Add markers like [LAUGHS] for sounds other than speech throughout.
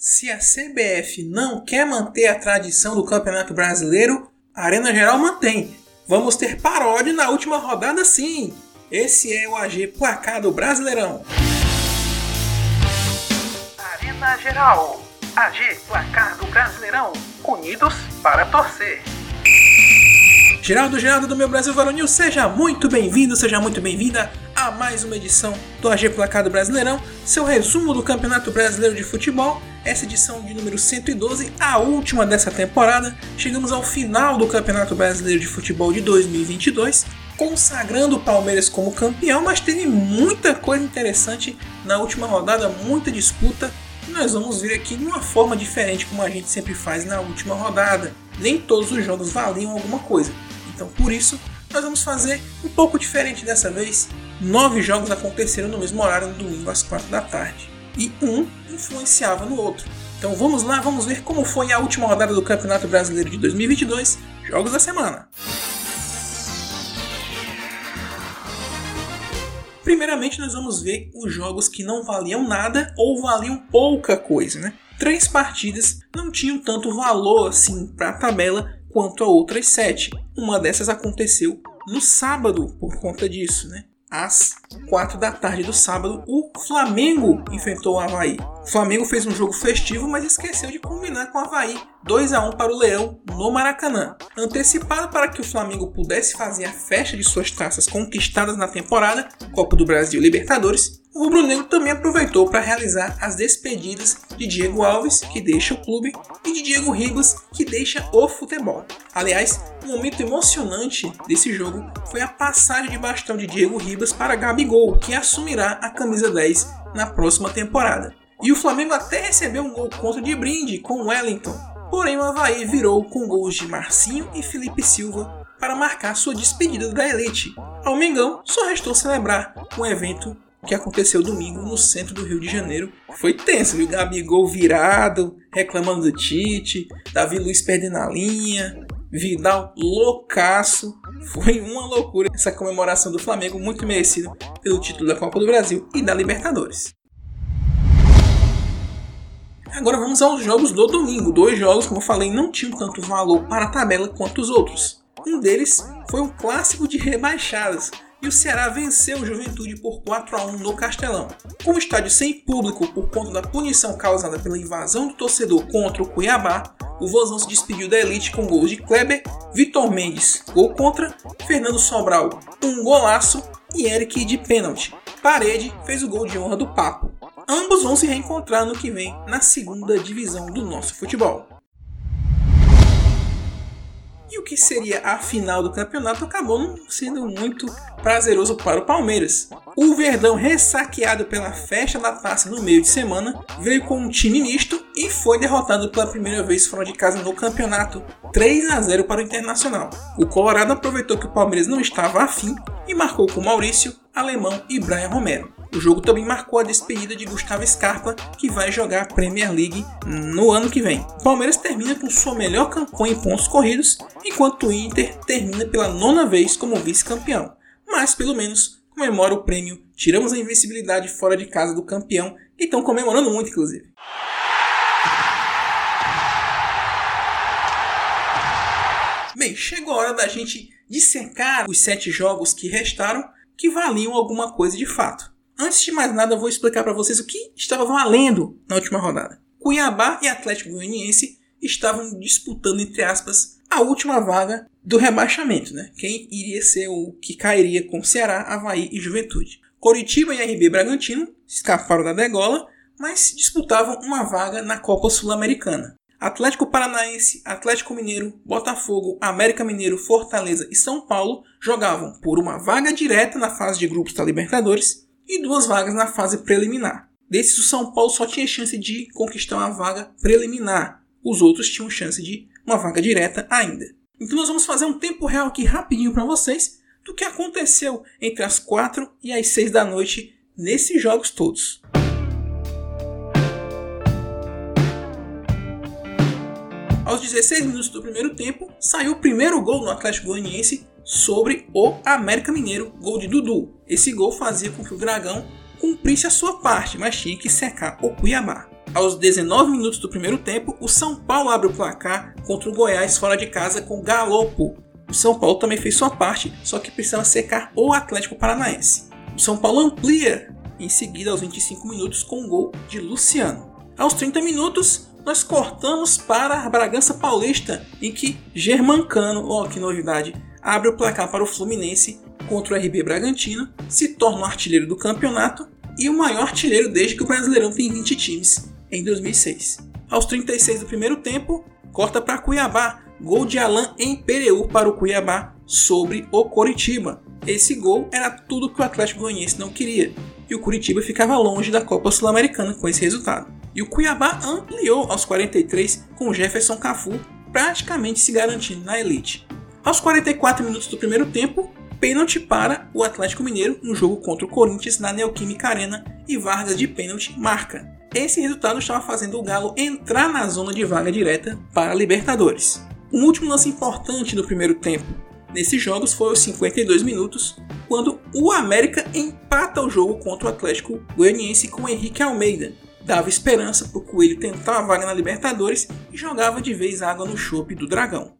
Se a CBF não quer manter a tradição do Campeonato Brasileiro, a Arena Geral mantém. Vamos ter paródia na última rodada sim. Esse é o AG Placar do Brasileirão. Arena Geral. AG Placar do Brasileirão. Unidos para torcer. Geraldo Geraldo do meu Brasil Varonil, seja muito bem-vindo, seja muito bem-vinda a mais uma edição do AG Placado Brasileirão, seu resumo do Campeonato Brasileiro de Futebol, essa edição de número 112, a última dessa temporada. Chegamos ao final do Campeonato Brasileiro de Futebol de 2022, consagrando o Palmeiras como campeão, mas teve muita coisa interessante na última rodada, muita disputa, e nós vamos ver aqui de uma forma diferente como a gente sempre faz na última rodada. Nem todos os jogos valiam alguma coisa. Então, por isso, nós vamos fazer um pouco diferente dessa vez. Nove jogos aconteceram no mesmo horário, no domingo às quatro da tarde. E um influenciava no outro. Então vamos lá, vamos ver como foi a última rodada do Campeonato Brasileiro de 2022, Jogos da Semana. Primeiramente, nós vamos ver os jogos que não valiam nada ou valiam pouca coisa, né? Três partidas não tinham tanto valor assim para a tabela quanto a outras sete. Uma dessas aconteceu no sábado por conta disso, né? Às 4 da tarde do sábado, o Flamengo enfrentou o Havaí. O Flamengo fez um jogo festivo, mas esqueceu de combinar com o Havaí. 2 a 1 para o Leão no Maracanã. Antecipado para que o Flamengo pudesse fazer a festa de suas taças conquistadas na temporada, Copa do Brasil e Libertadores, o Rubro Negro também aproveitou para realizar as despedidas de Diego Alves, que deixa o clube, e de Diego Ribas, que deixa o futebol. Aliás, um momento emocionante desse jogo foi a passagem de bastão de Diego Ribas para Gabigol, que assumirá a camisa 10 na próxima temporada. E o Flamengo até recebeu um gol contra de brinde com Wellington. Porém, o Havaí virou com gols de Marcinho e Felipe Silva para marcar sua despedida da elite. Ao Mengão, só restou celebrar um evento que aconteceu domingo no centro do Rio de Janeiro. Foi tenso, viu? Gabigol virado, reclamando do Tite, Davi Luiz perdendo a linha, Vidal loucaço. Foi uma loucura essa comemoração do Flamengo, muito merecida pelo título da Copa do Brasil e da Libertadores. Agora vamos aos jogos do domingo. Dois jogos, como eu falei, não tinham tanto valor para a tabela quanto os outros. Um deles foi um clássico de rebaixadas, e o Ceará venceu o Juventude por 4 a 1 no Castelão. Com o estádio sem público por conta da punição causada pela invasão do torcedor contra o Cuiabá, o Vozão se despediu da elite com gols de Kleber, Vitor Mendes, gol contra, Fernando Sobral, um golaço e Eric de pênalti. Parede fez o gol de honra do Papo. Ambos vão se reencontrar no que vem na segunda divisão do nosso futebol. E o que seria a final do campeonato acabou não sendo muito prazeroso para o Palmeiras. O Verdão, ressaqueado pela festa da taça no meio de semana, veio com um time misto e foi derrotado pela primeira vez fora de casa no campeonato, 3 a 0 para o Internacional. O Colorado aproveitou que o Palmeiras não estava afim e marcou com Maurício, Alemão e Brian Romero. O jogo também marcou a despedida de Gustavo Scarpa, que vai jogar a Premier League no ano que vem. O Palmeiras termina com sua melhor campanha em pontos corridos, enquanto o Inter termina pela nona vez como vice-campeão. Mas pelo menos comemora o prêmio Tiramos a Invencibilidade fora de casa do campeão, e estão comemorando muito, inclusive. Bem, chegou a hora da gente dissecar os sete jogos que restaram que valiam alguma coisa de fato. Antes de mais nada, eu vou explicar para vocês o que estava valendo na última rodada. Cuiabá e Atlético Goianiense estavam disputando, entre aspas, a última vaga do rebaixamento, né? Quem iria ser o que cairia com Ceará, Havaí e Juventude. Coritiba e RB Bragantino escaparam da degola, mas disputavam uma vaga na Copa Sul-Americana. Atlético Paranaense, Atlético Mineiro, Botafogo, América Mineiro, Fortaleza e São Paulo jogavam por uma vaga direta na fase de grupos da Libertadores e duas vagas na fase preliminar. Desses, o São Paulo só tinha chance de conquistar uma vaga preliminar. Os outros tinham chance de uma vaga direta ainda. Então nós vamos fazer um tempo real aqui rapidinho para vocês do que aconteceu entre as 4 e as 6 da noite nesses jogos todos. Aos 16 minutos do primeiro tempo, saiu o primeiro gol no Atlético Goianiense sobre o América Mineiro, gol de Dudu. Esse gol fazia com que o Dragão cumprisse a sua parte, mas tinha que secar o Cuiabá. Aos 19 minutos do primeiro tempo, o São Paulo abre o placar contra o Goiás fora de casa com Galopo. O São Paulo também fez sua parte, só que precisava secar o Atlético Paranaense. O São Paulo amplia em seguida aos 25 minutos com um gol de Luciano. Aos 30 minutos, nós cortamos para a Bragança Paulista, em que Germancano, ó oh, que novidade, abre o placar para o Fluminense contra o RB Bragantino, se torna o artilheiro do campeonato e o maior artilheiro desde que o Brasileirão tem 20 times, em 2006. Aos 36 do primeiro tempo, corta para Cuiabá, gol de Alain em Pereu para o Cuiabá sobre o Coritiba. Esse gol era tudo que o Atlético Goianiense não queria, e o Curitiba ficava longe da Copa Sul-Americana com esse resultado. E o Cuiabá ampliou aos 43 com Jefferson Cafu praticamente se garantindo na elite. Aos 44 minutos do primeiro tempo, pênalti para o Atlético Mineiro no jogo contra o Corinthians na Neoquímica Arena e Vargas de pênalti marca. Esse resultado estava fazendo o Galo entrar na zona de vaga direta para a Libertadores. Um último lance importante no primeiro tempo nesses jogos foi aos 52 minutos, quando o América empata o jogo contra o Atlético Goianiense com Henrique Almeida, dava esperança para o Coelho tentar a vaga na Libertadores e jogava de vez água no chope do Dragão.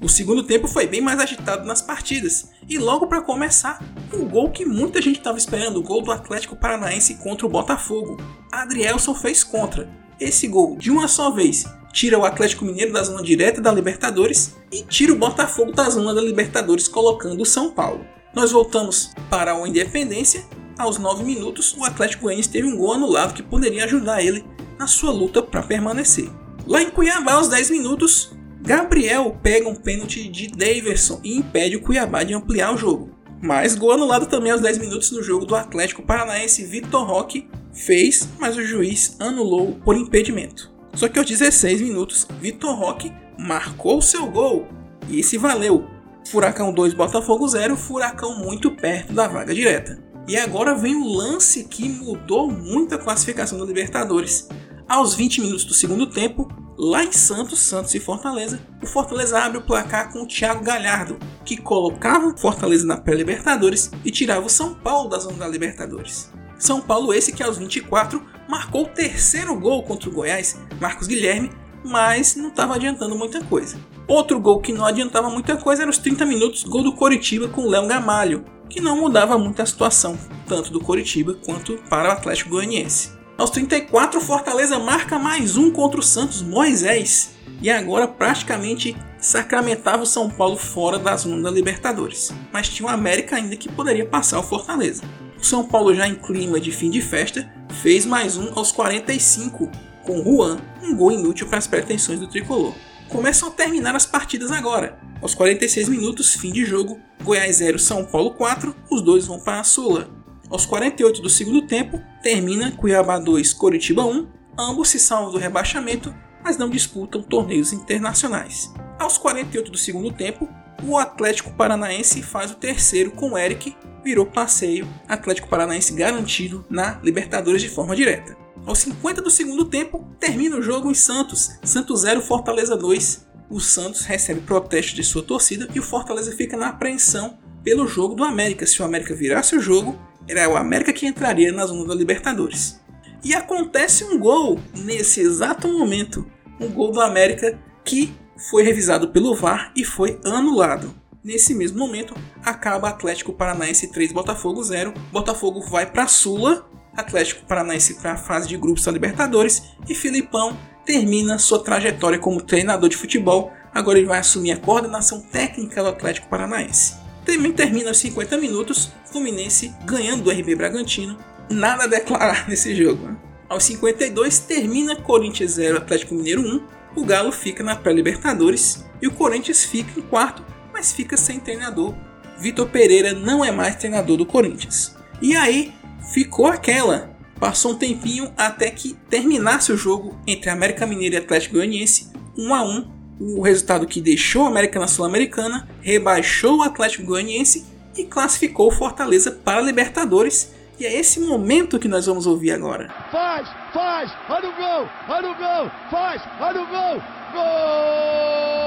O segundo tempo foi bem mais agitado nas partidas, e logo para começar, o gol que muita gente estava esperando, o gol do Atlético Paranaense contra o Botafogo. Adrielson fez contra. Esse gol, de uma só vez, tira o Atlético Mineiro da zona direta da Libertadores e tira o Botafogo da zona da Libertadores, colocando o São Paulo. Nós voltamos para o Independência aos 9 minutos, o Atlético Goianiense teve um gol anulado que poderia ajudar ele na sua luta para permanecer. Lá em Cuiabá, aos 10 minutos, Gabriel pega um pênalti de Daverson e impede o Cuiabá de ampliar o jogo. Mas gol anulado também aos 10 minutos no jogo do Atlético Paranaense, Vitor Roque fez, mas o juiz anulou por impedimento. Só que aos 16 minutos, Vitor Roque marcou seu gol e esse valeu. Furacão 2, Botafogo 0, Furacão muito perto da vaga direta. E agora vem o lance que mudou muito a classificação da Libertadores. Aos 20 minutos do segundo tempo, lá em Santos, Santos e Fortaleza, o Fortaleza abre o placar com o Thiago Galhardo, que colocava o Fortaleza na pré-Libertadores e tirava o São Paulo da zona da Libertadores. São Paulo esse que aos 24 marcou o terceiro gol contra o Goiás, Marcos Guilherme, mas não estava adiantando muita coisa. Outro gol que não adiantava muita coisa era os 30 minutos, gol do Coritiba com Léo Gamalho, que não mudava muito a situação, tanto do Coritiba quanto para o Atlético Goianiense. Aos 34, Fortaleza marca mais um contra o Santos Moisés, e agora praticamente sacramentava o São Paulo fora da zona da Libertadores, mas tinha o América ainda que poderia passar o Fortaleza. O São Paulo, já em clima de fim de festa, fez mais um aos 45 com Juan, um gol inútil para as pretensões do tricolor. Começam a terminar as partidas agora. Aos 46 minutos, fim de jogo, Goiás 0, São Paulo 4, os dois vão para a Sula. Aos 48 do segundo tempo, termina Cuiabá 2, Coritiba 1, ambos se salvam do rebaixamento, mas não disputam torneios internacionais. Aos 48 do segundo tempo, o Atlético Paranaense faz o terceiro com o Eric, virou passeio, Atlético Paranaense garantido na Libertadores de forma direta. Aos 50 do segundo tempo, termina o jogo em Santos, Santos 0, Fortaleza 2, o Santos recebe protesto de sua torcida e o Fortaleza fica na apreensão pelo jogo do América. Se o América virasse o jogo, era o América que entraria na zona da Libertadores. E acontece um gol nesse exato momento, um gol do América que foi revisado pelo VAR e foi anulado. Nesse mesmo momento, acaba Atlético Paranaense 3 Botafogo 0. Botafogo vai para Sula, Atlético Paranaense para a fase de grupos da Libertadores e Filipão termina sua trajetória como treinador de futebol. Agora ele vai assumir a coordenação técnica do Atlético Paranaense. Também termina aos 50 minutos, Fluminense ganhando do RB Bragantino. Nada a declarar [LAUGHS] nesse jogo. Né? Aos 52 termina Corinthians 0, Atlético Mineiro 1. O Galo fica na pré-Libertadores e o Corinthians fica em quarto, mas fica sem treinador. Vitor Pereira não é mais treinador do Corinthians. E aí ficou aquela Passou um tempinho até que terminasse o jogo entre América Mineiro e Atlético Goianiense, 1 a 1 o resultado que deixou a América na Sul-Americana, rebaixou o Atlético Goianiense e classificou o Fortaleza para a Libertadores. E é esse momento que nós vamos ouvir agora. Faz, faz, olha o gol, olha o gol, faz, olha o gol, gol!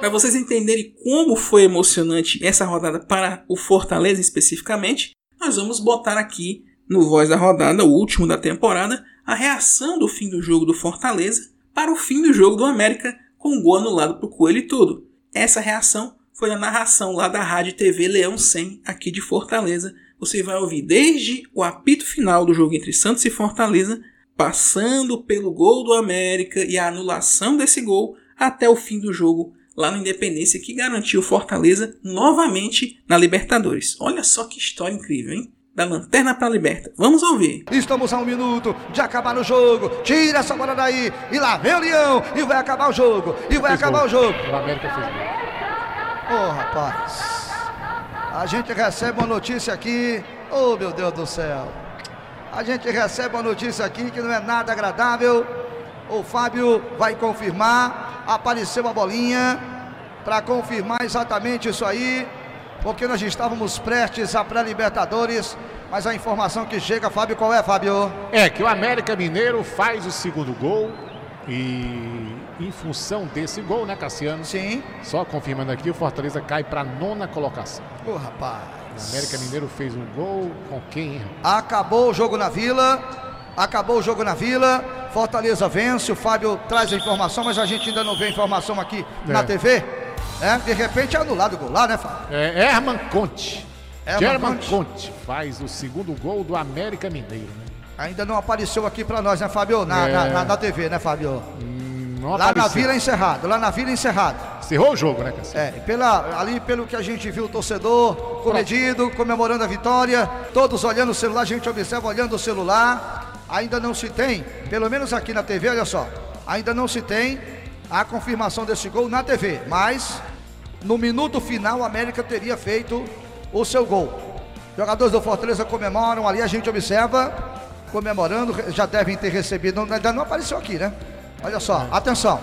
Para vocês entenderem como foi emocionante essa rodada para o Fortaleza especificamente, nós vamos botar aqui no Voz da Rodada, o último da temporada, a reação do fim do jogo do Fortaleza para o fim do jogo do América com o gol anulado para o Coelho e tudo. Essa reação foi na narração lá da Rádio TV Leão 100 aqui de Fortaleza. Você vai ouvir desde o apito final do jogo entre Santos e Fortaleza, passando pelo gol do América e a anulação desse gol até o fim do jogo lá no Independência que garantiu Fortaleza novamente na Libertadores. Olha só que história incrível, hein? Da lanterna para liberta. Vamos ouvir. Estamos a um minuto de acabar o jogo. Tira essa bola daí. E lá vem o Leão. E vai acabar o jogo. E vai acabar o jogo. O América fez Ô, oh, rapaz. A gente recebe uma notícia aqui. Oh, meu Deus do céu. A gente recebe uma notícia aqui que não é nada agradável. O Fábio vai confirmar. Apareceu a bolinha para confirmar exatamente isso aí, porque nós estávamos prestes a pré-Libertadores, mas a informação que chega, Fábio, qual é, Fábio? É que o América Mineiro faz o segundo gol e em função desse gol, né, Cassiano? Sim. Só confirmando aqui, o Fortaleza cai para nona colocação. Ô, oh, rapaz. O América Mineiro fez um gol com quem, hein? Acabou o jogo na Vila. Acabou o jogo na Vila. Fortaleza vence. O Fábio traz a informação, mas a gente ainda não vê a informação aqui é. na TV. É, de repente é anulado o gol lá, né, Fábio? É, Herman Conte. Herman Conte. Conte faz o segundo gol do América Mineiro. Né? Ainda não apareceu aqui pra nós, né, Fábio? Na, é... na, na, na, TV, né, Fábio? Hum, lá apareceu. na Vila Encerrado, lá na Vila Encerrado. Encerrou o jogo, né, Cassio? É, pela, ali pelo que a gente viu o torcedor comedido, comemorando a vitória, todos olhando o celular, a gente observa olhando o celular. Ainda não se tem, pelo menos aqui na TV, olha só, ainda não se tem a confirmação desse gol na TV, mas no minuto final, o América teria feito o seu gol. Jogadores do Fortaleza comemoram ali, a gente observa, comemorando, já devem ter recebido, ainda não apareceu aqui, né? Olha só, atenção.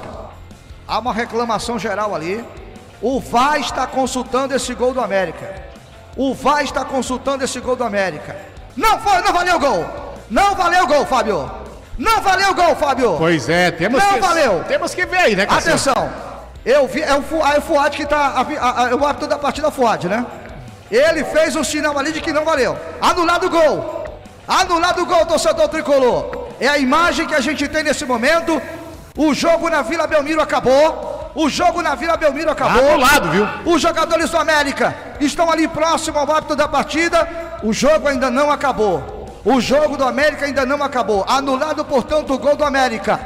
Há uma reclamação geral ali. O VAR está consultando esse gol do América. O VAR está consultando esse gol do América. Não foi, não valeu o gol. Não valeu o gol, Fábio. Não valeu o gol, Fábio. Pois é, temos não que valeu. Temos que ver aí, né, Cassio? Atenção. Eu vi, é o, Fuad, é o Fuad que tá. A, a, o árbitro da partida o Fuad, né? Ele fez um sinal ali de que não valeu. Anulado o gol. Anulado o gol, torcedor tricolor. É a imagem que a gente tem nesse momento. O jogo na Vila Belmiro acabou. O jogo na Vila Belmiro acabou. Anulado, viu? Os jogadores do América estão ali próximo ao árbitro da partida. O jogo ainda não acabou. O jogo do América ainda não acabou. Anulado, portanto, o gol do América.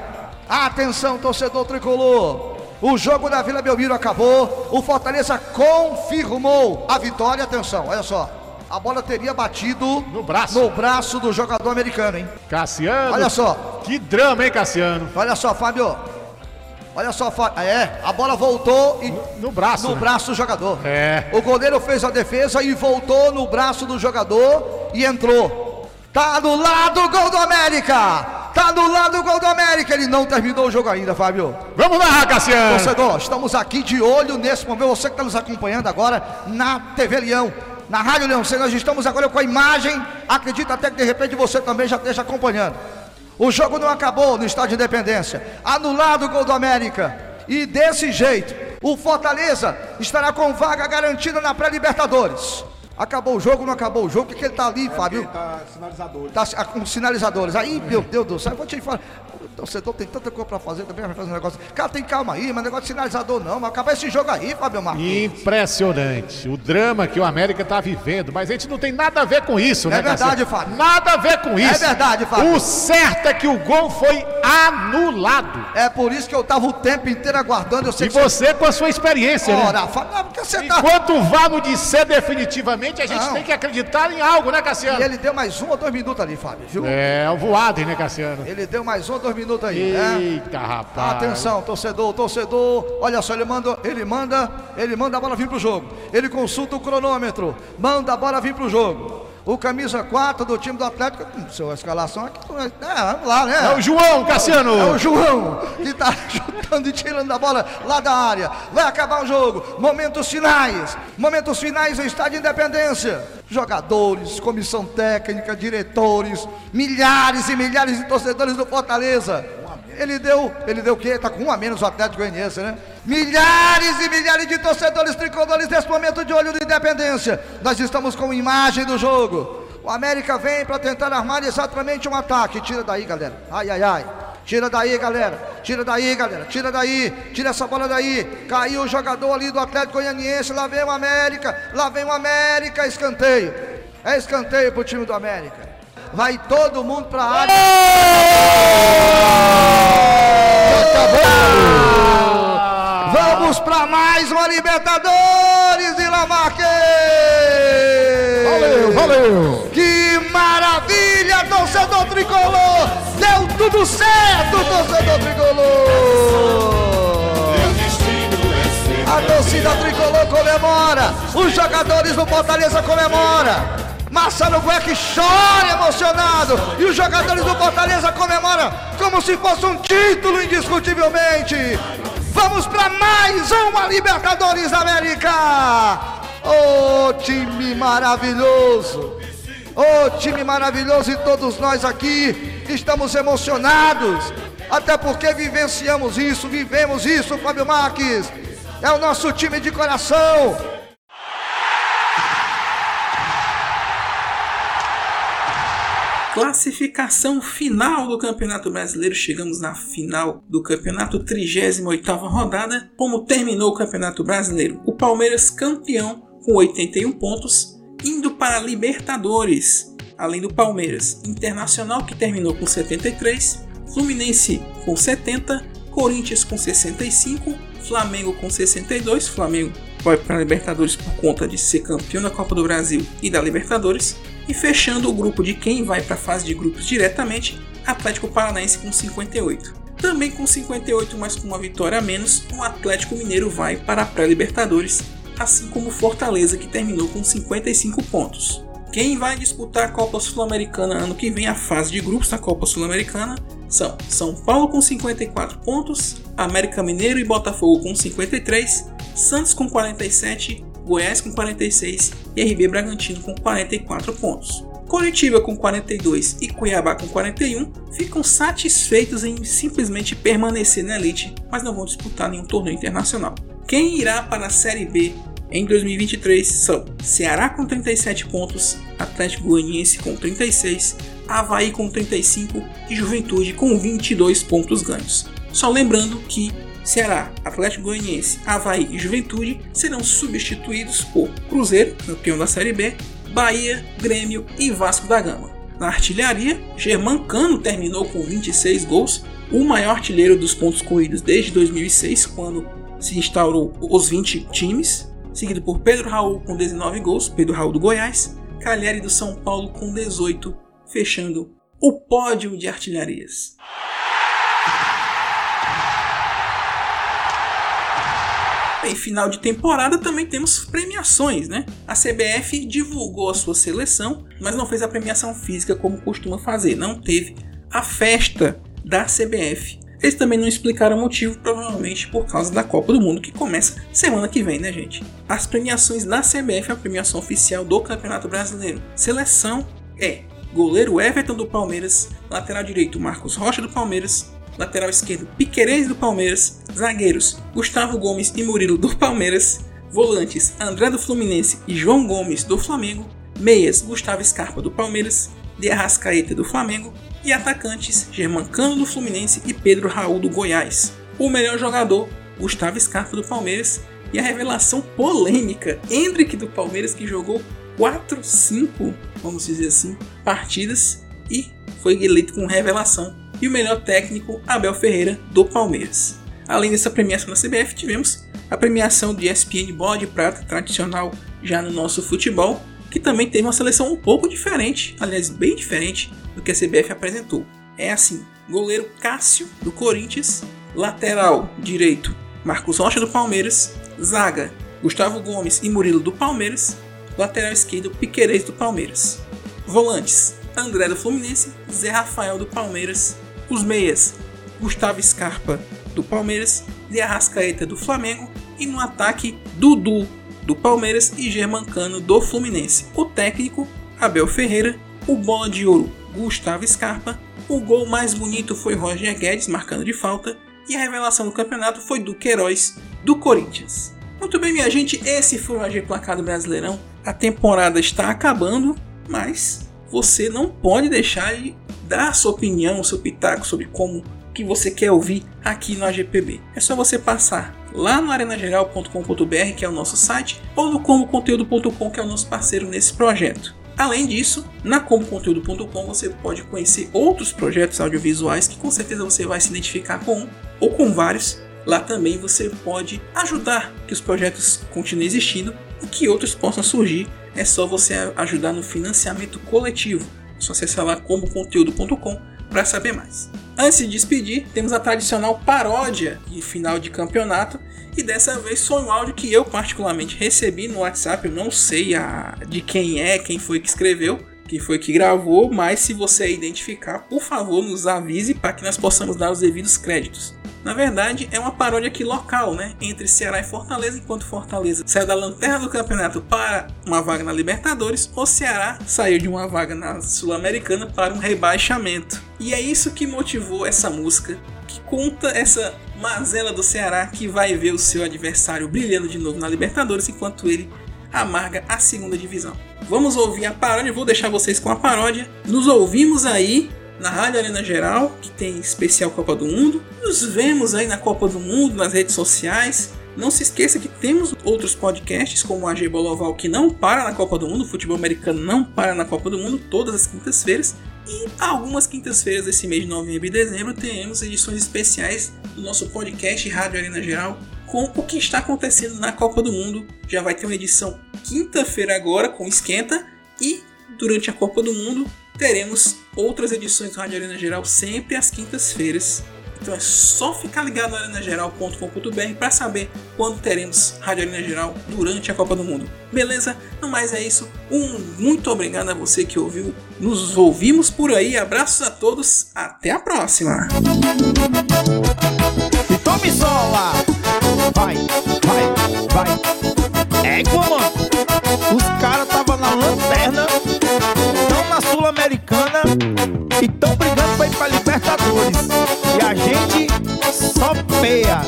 Atenção, torcedor tricolor. O jogo da Vila Belmiro acabou. O Fortaleza confirmou a vitória. Atenção, olha só. A bola teria batido no braço, no braço do jogador americano, hein? Cassiano. Olha só. Que drama, hein, Cassiano? Olha só, Fábio. Olha só, Fábio. É, a bola voltou e no, no braço. No né? braço do jogador. É. O goleiro fez a defesa e voltou no braço do jogador e entrou. Tá do lado o gol do América. Tá do lado do gol do América. Ele não terminou o jogo ainda, Fábio. Vamos lá, Cassiano. Torcedor, estamos aqui de olho nesse momento. Você que está nos acompanhando agora na TV Leão. Na Rádio Leão, nós estamos agora com a imagem. Acredito até que de repente você também já esteja acompanhando. O jogo não acabou no Estádio de Independência. Anulado o gol do América. E desse jeito, o Fortaleza estará com vaga garantida na pré-Libertadores. Acabou o jogo, não acabou o jogo? O que, que ele tá ali, é Fábio? Tá sinalizadores. Tá com sinalizadores. Aí, meu Deus do céu, eu vou te falar. O torcedor tem tanta coisa pra fazer também, vai fazer um negócio. Cara, tem calma aí, mas negócio de sinalizador não. Mas acabar esse jogo aí, Fábio Marcos. Impressionante. O drama que o América tá vivendo. Mas a gente não tem nada a ver com isso, né, É verdade, Fábio. Nada a ver com isso. É verdade, Fábio. O certo é que o gol foi anulado. É por isso que eu tava o tempo inteiro aguardando. Eu sei e você, você com a sua experiência, Ora, né? Fábio, porque você tá... Enquanto o VAR não disser definitivamente Infelizmente a gente Não. tem que acreditar em algo, né, E Cassiano? ele deu mais um ou dois minutos ali, Fábio, viu? É, o voado, né, Cassiano? Ele deu mais um ou dois minutos aí, né? Eita, rapaz. Atenção, torcedor, torcedor. Olha só, ele manda, ele manda, ele manda a bola vir pro jogo. Ele consulta o cronômetro, manda a bola vir pro jogo. O camisa 4 do time do Atlético, hum, sua escalação aqui, é, vamos lá, né? É o João, Cassiano. É o João que tá [LAUGHS] chutando e tirando a bola lá da área. Vai acabar o jogo. Momentos finais. Momentos finais no Estádio Independência. Jogadores, comissão técnica, diretores, milhares e milhares de torcedores do Fortaleza. Ele deu, ele deu o quê? Tá com um a menos o Atlético Goianiense, né? Milhares e milhares de torcedores tricolores nesse momento de olho do Independência. Nós estamos com imagem do jogo. O América vem para tentar armar exatamente um ataque. Tira daí, galera. Ai, ai, ai. Tira daí, galera. Tira daí, galera. Tira daí. Tira essa bola daí. Caiu o jogador ali do Atlético Goianiense. Lá vem o América. Lá vem o América. Escanteio. É escanteio pro time do América. Vai todo mundo pra área. Vamos pra mais uma Libertadores de Lamarque! Valeu, valeu. Que maravilha, torcedor tricolor! Deu tudo certo, torcedor tricolor! A torcida tricolor comemora, os jogadores do Fortaleza comemoram. Marcelo Gueck chora emocionado e os jogadores do Fortaleza comemoram como se fosse um título indiscutivelmente. Vamos para mais uma Libertadores da América! Oh, time maravilhoso! Oh, time maravilhoso e todos nós aqui estamos emocionados, até porque vivenciamos isso, vivemos isso, Fábio Marques. É o nosso time de coração. Classificação final do Campeonato Brasileiro. Chegamos na final do campeonato, 38ª rodada. Como terminou o Campeonato Brasileiro? O Palmeiras campeão com 81 pontos, indo para a Libertadores. Além do Palmeiras, Internacional que terminou com 73, Fluminense com 70, Corinthians com 65, Flamengo com 62. Flamengo vai para a Libertadores por conta de ser campeão da Copa do Brasil e da Libertadores. E fechando o grupo de quem vai para a fase de grupos diretamente, Atlético Paranaense com 58. Também com 58, mas com uma vitória a menos, o Atlético Mineiro vai para a pré-Libertadores, assim como Fortaleza que terminou com 55 pontos. Quem vai disputar a Copa Sul-Americana ano que vem, a fase de grupos da Copa Sul-Americana, são São Paulo com 54 pontos, América Mineiro e Botafogo com 53, Santos com 47, Goiás com 46 e RB Bragantino com 44 pontos. Coritiba com 42 e Cuiabá com 41 ficam satisfeitos em simplesmente permanecer na elite, mas não vão disputar nenhum torneio internacional. Quem irá para a Série B em 2023 são Ceará com 37 pontos, Atlético Goianiense com 36, Havaí com 35 e Juventude com 22 pontos ganhos. Só lembrando que Ceará, Atlético Goianiense, Havaí e Juventude serão substituídos por Cruzeiro, campeão da Série B, Bahia, Grêmio e Vasco da Gama. Na artilharia, Germancano terminou com 26 gols, o maior artilheiro dos pontos corridos desde 2006, quando se instaurou os 20 times, seguido por Pedro Raul com 19 gols, Pedro Raul do Goiás, Calheri do São Paulo com 18, fechando o pódio de artilharias. Em final de temporada também temos premiações, né? A CBF divulgou a sua seleção, mas não fez a premiação física como costuma fazer. Não teve a festa da CBF. Eles também não explicaram o motivo, provavelmente por causa da Copa do Mundo, que começa semana que vem, né, gente? As premiações da CBF, a premiação oficial do Campeonato Brasileiro. Seleção é goleiro Everton do Palmeiras, lateral direito Marcos Rocha do Palmeiras, lateral esquerdo Piquerez do Palmeiras, zagueiros Gustavo Gomes e Murilo do Palmeiras, volantes André do Fluminense e João Gomes do Flamengo, meias Gustavo Scarpa do Palmeiras, De Arrascaeta do Flamengo e atacantes Germancano do Fluminense e Pedro Raul do Goiás. O melhor jogador Gustavo Scarpa do Palmeiras. E a revelação polêmica Hendrick do Palmeiras que jogou 4, 5, vamos dizer assim, partidas e foi eleito com revelação e o melhor técnico Abel Ferreira do Palmeiras. Além dessa premiação da CBF, tivemos a premiação de ESPN Bode Prata tradicional já no nosso futebol que também teve uma seleção um pouco diferente, aliás, bem diferente do que a CBF apresentou. É assim: goleiro Cássio, do Corinthians, lateral direito Marcos Rocha, do Palmeiras, zaga Gustavo Gomes e Murilo, do Palmeiras, lateral esquerdo Piquerez, do Palmeiras. Volantes André, do Fluminense, Zé Rafael, do Palmeiras, os meias Gustavo Scarpa, do Palmeiras, de Arrascaeta, do Flamengo, e no ataque Dudu, do Palmeiras e Germancano, do Fluminense. O técnico Abel Ferreira, o bola de ouro Gustavo Scarpa, o gol mais bonito foi Roger Guedes marcando de falta e a revelação do campeonato foi do Queiroz do Corinthians. Muito bem, minha gente, esse foi o AG Placado Brasileirão. A temporada está acabando, mas você não pode deixar de dar sua opinião, seu pitaco sobre como que você quer ouvir aqui no AGPB. É só você passar lá no arenageral.com.br, que é o nosso site, ou no comboconteúdo.com, que é o nosso parceiro nesse projeto. Além disso, na comboconteúdo.com você pode conhecer outros projetos audiovisuais que com certeza você vai se identificar com um ou com vários. Lá também você pode ajudar que os projetos continuem existindo e que outros possam surgir. É só você ajudar no financiamento coletivo. Só acessar lá comboconteúdo.com para saber mais. Antes de despedir, temos a tradicional paródia de final de campeonato e dessa vez foi um áudio que eu particularmente recebi no WhatsApp. Eu não sei a, de quem é, quem foi que escreveu, quem foi que gravou, mas se você identificar, por favor, nos avise para que nós possamos dar os devidos créditos. Na verdade, é uma paródia aqui local, né? Entre Ceará e Fortaleza, enquanto Fortaleza saiu da lanterna do campeonato para uma vaga na Libertadores, o Ceará saiu de uma vaga na Sul-Americana para um rebaixamento. E é isso que motivou essa música, que conta essa mazela do Ceará que vai ver o seu adversário brilhando de novo na Libertadores enquanto ele amarga a segunda divisão. Vamos ouvir a paródia, vou deixar vocês com a paródia. Nos ouvimos aí na Rádio Arena Geral, que tem especial Copa do Mundo. Nos vemos aí na Copa do Mundo, nas redes sociais. Não se esqueça que temos outros podcasts, como o AG Boloval, que não para na Copa do Mundo, o futebol americano não para na Copa do Mundo, todas as quintas-feiras. E algumas quintas-feiras desse mês de novembro e dezembro teremos edições especiais do nosso podcast Rádio Arena Geral com o que está acontecendo na Copa do Mundo. Já vai ter uma edição quinta-feira agora com esquenta e durante a Copa do Mundo teremos outras edições do Rádio Arena Geral sempre às quintas-feiras. Então é só ficar ligado no arenageral.com.br para saber quando teremos Rádio Arena Geral durante a Copa do Mundo. Beleza? No mais é isso. Um muito obrigado a você que ouviu. Nos ouvimos por aí. Abraços a todos. Até a próxima. E tome sola! Vai, vai, vai. É mano. Os caras tava na lanterna, Sul-Americana e tão brigando pra ir pra Libertadores. E a gente só peia.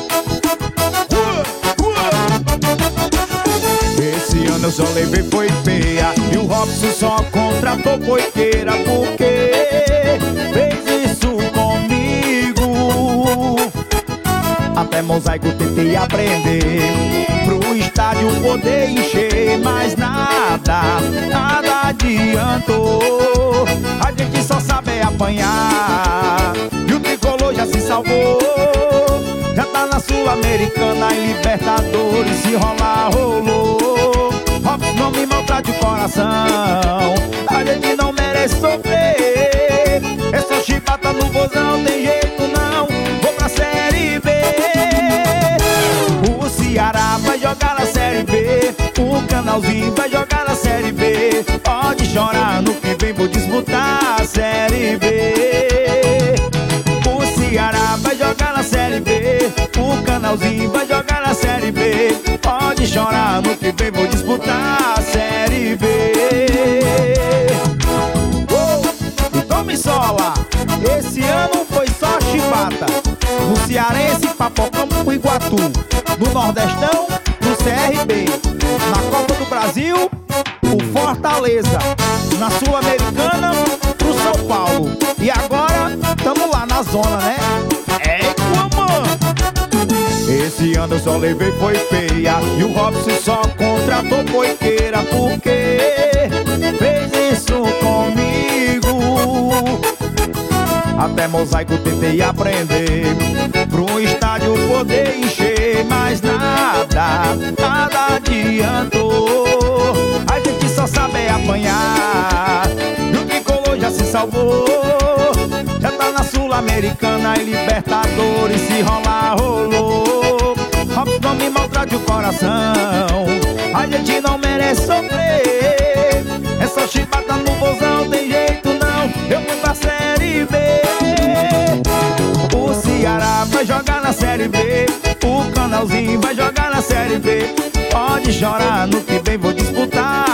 Esse ano eu só levei foi peia E o Robson só contratou boiqueira Porque fez isso comigo Até mosaico tentei aprender Pro estádio poder encher Mas nada, nada adiantou. A gente só sabe apanhar E o tricolor já se salvou. Já tá na Sul-Americana e Libertadores Se rolar, rolou. Robson não me maltrate o coração A gente não merece sofrer. É só chibata no vozão, tem jeito não O Canalzinho vai jogar na Série B. Pode chorar, no que vem vou disputar a Série B. O Ceará vai jogar na Série B. O Canalzinho vai jogar na Série B. Pode chorar, no que vem vou disputar a Série B. Oh, tome sola. Esse ano foi só chibata. No Cearense, Papocão Iguatu. No Nordestão, no CRB Brasil, o Fortaleza Na Sul-Americana, pro São Paulo. E agora, tamo lá na zona, né? É, mano esse ano eu só levei foi feia. E o Robson só contratou boiqueira Porque fez isso comigo Até mosaico tentei aprender Pro estádio poder encher Mas nada, nada adiantou A gente só saber apanhar. E o tricolor já se salvou. Já tá na Sul-Americana e Libertadores. Se rolar, rolou. Robson não me maltrate o coração. A gente não merece sofrer. É só chibata no bozão, tem O Canalzinho vai jogar na Série B. Pode chorar, no que vem vou disputar